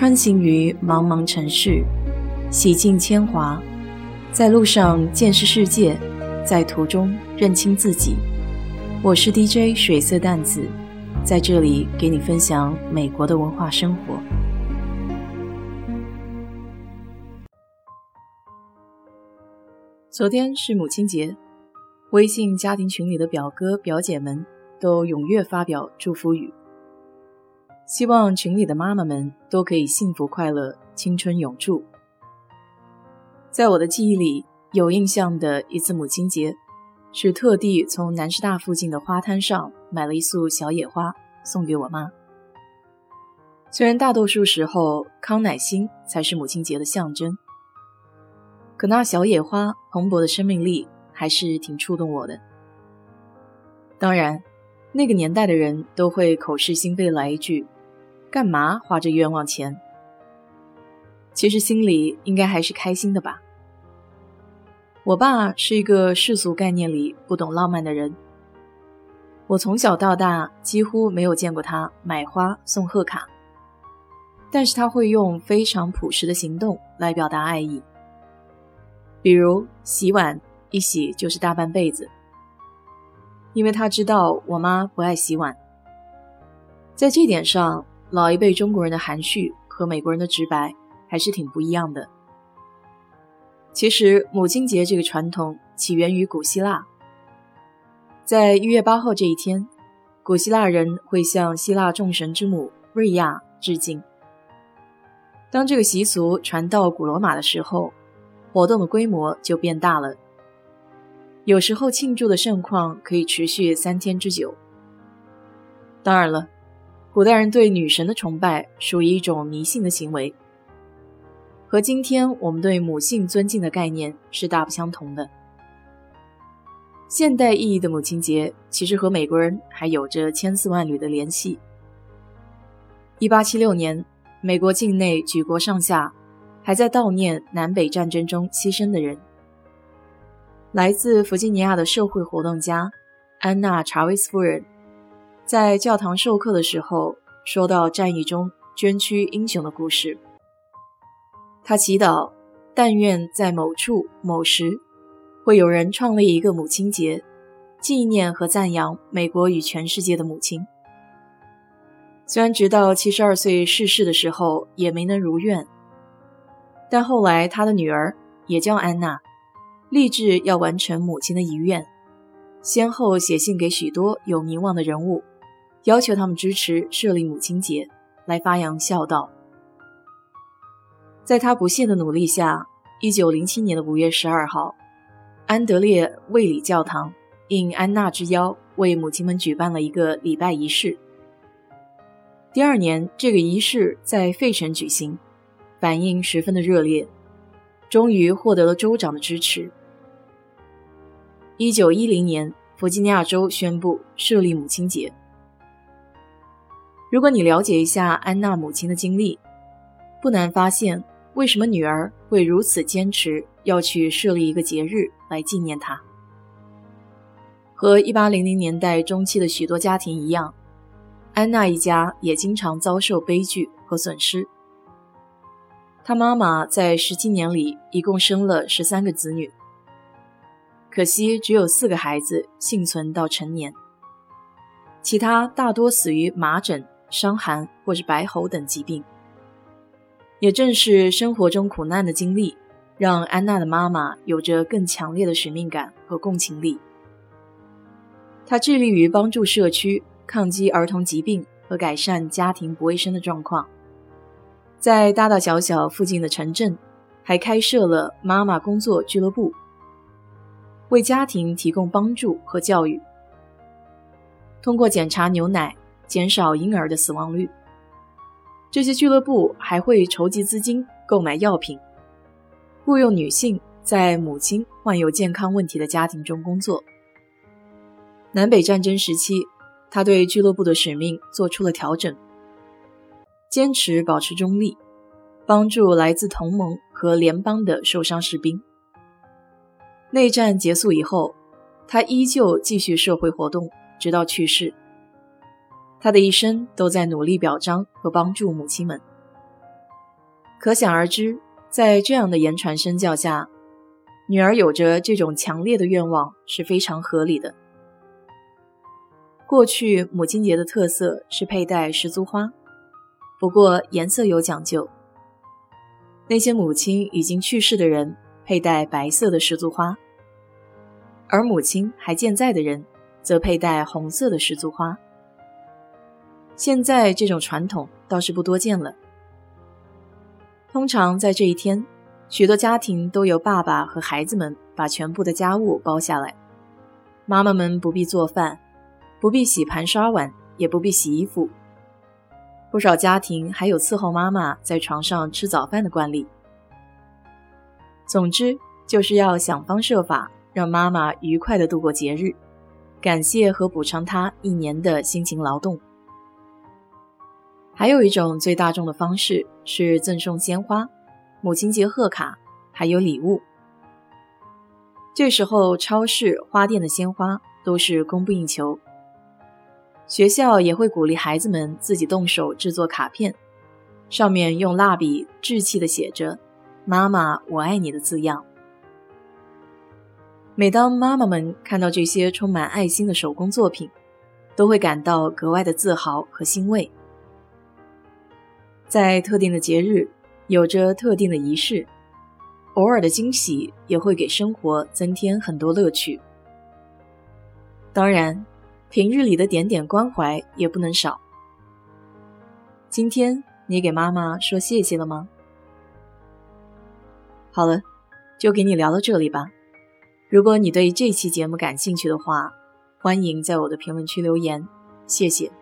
穿行于茫茫城市，洗尽铅华，在路上见识世界，在途中认清自己。我是 DJ 水色淡子，在这里给你分享美国的文化生活。昨天是母亲节，微信家庭群里的表哥表姐们都踊跃发表祝福语。希望群里的妈妈们都可以幸福快乐，青春永驻。在我的记忆里，有印象的一次母亲节，是特地从南师大附近的花摊上买了一束小野花送给我妈。虽然大多数时候康乃馨才是母亲节的象征，可那小野花蓬勃的生命力还是挺触动我的。当然，那个年代的人都会口是心非来一句。干嘛花这冤枉钱？其实心里应该还是开心的吧。我爸是一个世俗概念里不懂浪漫的人，我从小到大几乎没有见过他买花送贺卡，但是他会用非常朴实的行动来表达爱意，比如洗碗，一洗就是大半辈子，因为他知道我妈不爱洗碗，在这点上。老一辈中国人的含蓄和美国人的直白还是挺不一样的。其实母亲节这个传统起源于古希腊，在一月八号这一天，古希腊人会向希腊众神之母瑞亚致敬。当这个习俗传到古罗马的时候，活动的规模就变大了，有时候庆祝的盛况可以持续三天之久。当然了。古代人对女神的崇拜属于一种迷信的行为，和今天我们对母性尊敬的概念是大不相同的。现代意义的母亲节其实和美国人还有着千丝万缕的联系。一八七六年，美国境内举国上下还在悼念南北战争中牺牲的人。来自弗吉尼亚的社会活动家安娜·查韦斯夫人。在教堂授课的时候，说到战役中捐躯英雄的故事。他祈祷，但愿在某处某时，会有人创立一个母亲节，纪念和赞扬美国与全世界的母亲。虽然直到七十二岁逝世的时候也没能如愿，但后来他的女儿也叫安娜，立志要完成母亲的遗愿，先后写信给许多有名望的人物。要求他们支持设立母亲节，来发扬孝道。在他不懈的努力下，一九零七年的五月十二号，安德烈卫理教堂应安娜之邀，为母亲们举办了一个礼拜仪式。第二年，这个仪式在费城举行，反应十分的热烈，终于获得了州长的支持。一九一零年，弗吉尼亚州宣布设立母亲节。如果你了解一下安娜母亲的经历，不难发现为什么女儿会如此坚持要去设立一个节日来纪念她。和1800年代中期的许多家庭一样，安娜一家也经常遭受悲剧和损失。她妈妈在十七年里一共生了十三个子女，可惜只有四个孩子幸存到成年，其他大多死于麻疹。伤寒或是白喉等疾病，也正是生活中苦难的经历，让安娜的妈妈有着更强烈的使命感和共情力。她致力于帮助社区抗击儿童疾病和改善家庭不卫生的状况，在大大小小附近的城镇，还开设了妈妈工作俱乐部，为家庭提供帮助和教育。通过检查牛奶。减少婴儿的死亡率。这些俱乐部还会筹集资金购买药品，雇佣女性在母亲患有健康问题的家庭中工作。南北战争时期，他对俱乐部的使命做出了调整，坚持保持中立，帮助来自同盟和联邦的受伤士兵。内战结束以后，他依旧继续社会活动，直到去世。他的一生都在努力表彰和帮助母亲们。可想而知，在这样的言传身教下，女儿有着这种强烈的愿望是非常合理的。过去母亲节的特色是佩戴十足花，不过颜色有讲究。那些母亲已经去世的人佩戴白色的十足花，而母亲还健在的人则佩戴红色的十足花。现在这种传统倒是不多见了。通常在这一天，许多家庭都由爸爸和孩子们把全部的家务包下来，妈妈们不必做饭。不必洗盘刷碗，也不必洗衣服。不少家庭还有伺候妈妈在床上吃早饭的惯例。总之，就是要想方设法让妈妈愉快地度过节日，感谢和补偿她一年的辛勤劳动。还有一种最大众的方式是赠送鲜花、母亲节贺卡，还有礼物。这时候，超市、花店的鲜花都是供不应求。学校也会鼓励孩子们自己动手制作卡片，上面用蜡笔稚气的写着“妈妈，我爱你”的字样。每当妈妈们看到这些充满爱心的手工作品，都会感到格外的自豪和欣慰。在特定的节日，有着特定的仪式，偶尔的惊喜也会给生活增添很多乐趣。当然。平日里的点点关怀也不能少。今天你给妈妈说谢谢了吗？好了，就给你聊到这里吧。如果你对这期节目感兴趣的话，欢迎在我的评论区留言，谢谢。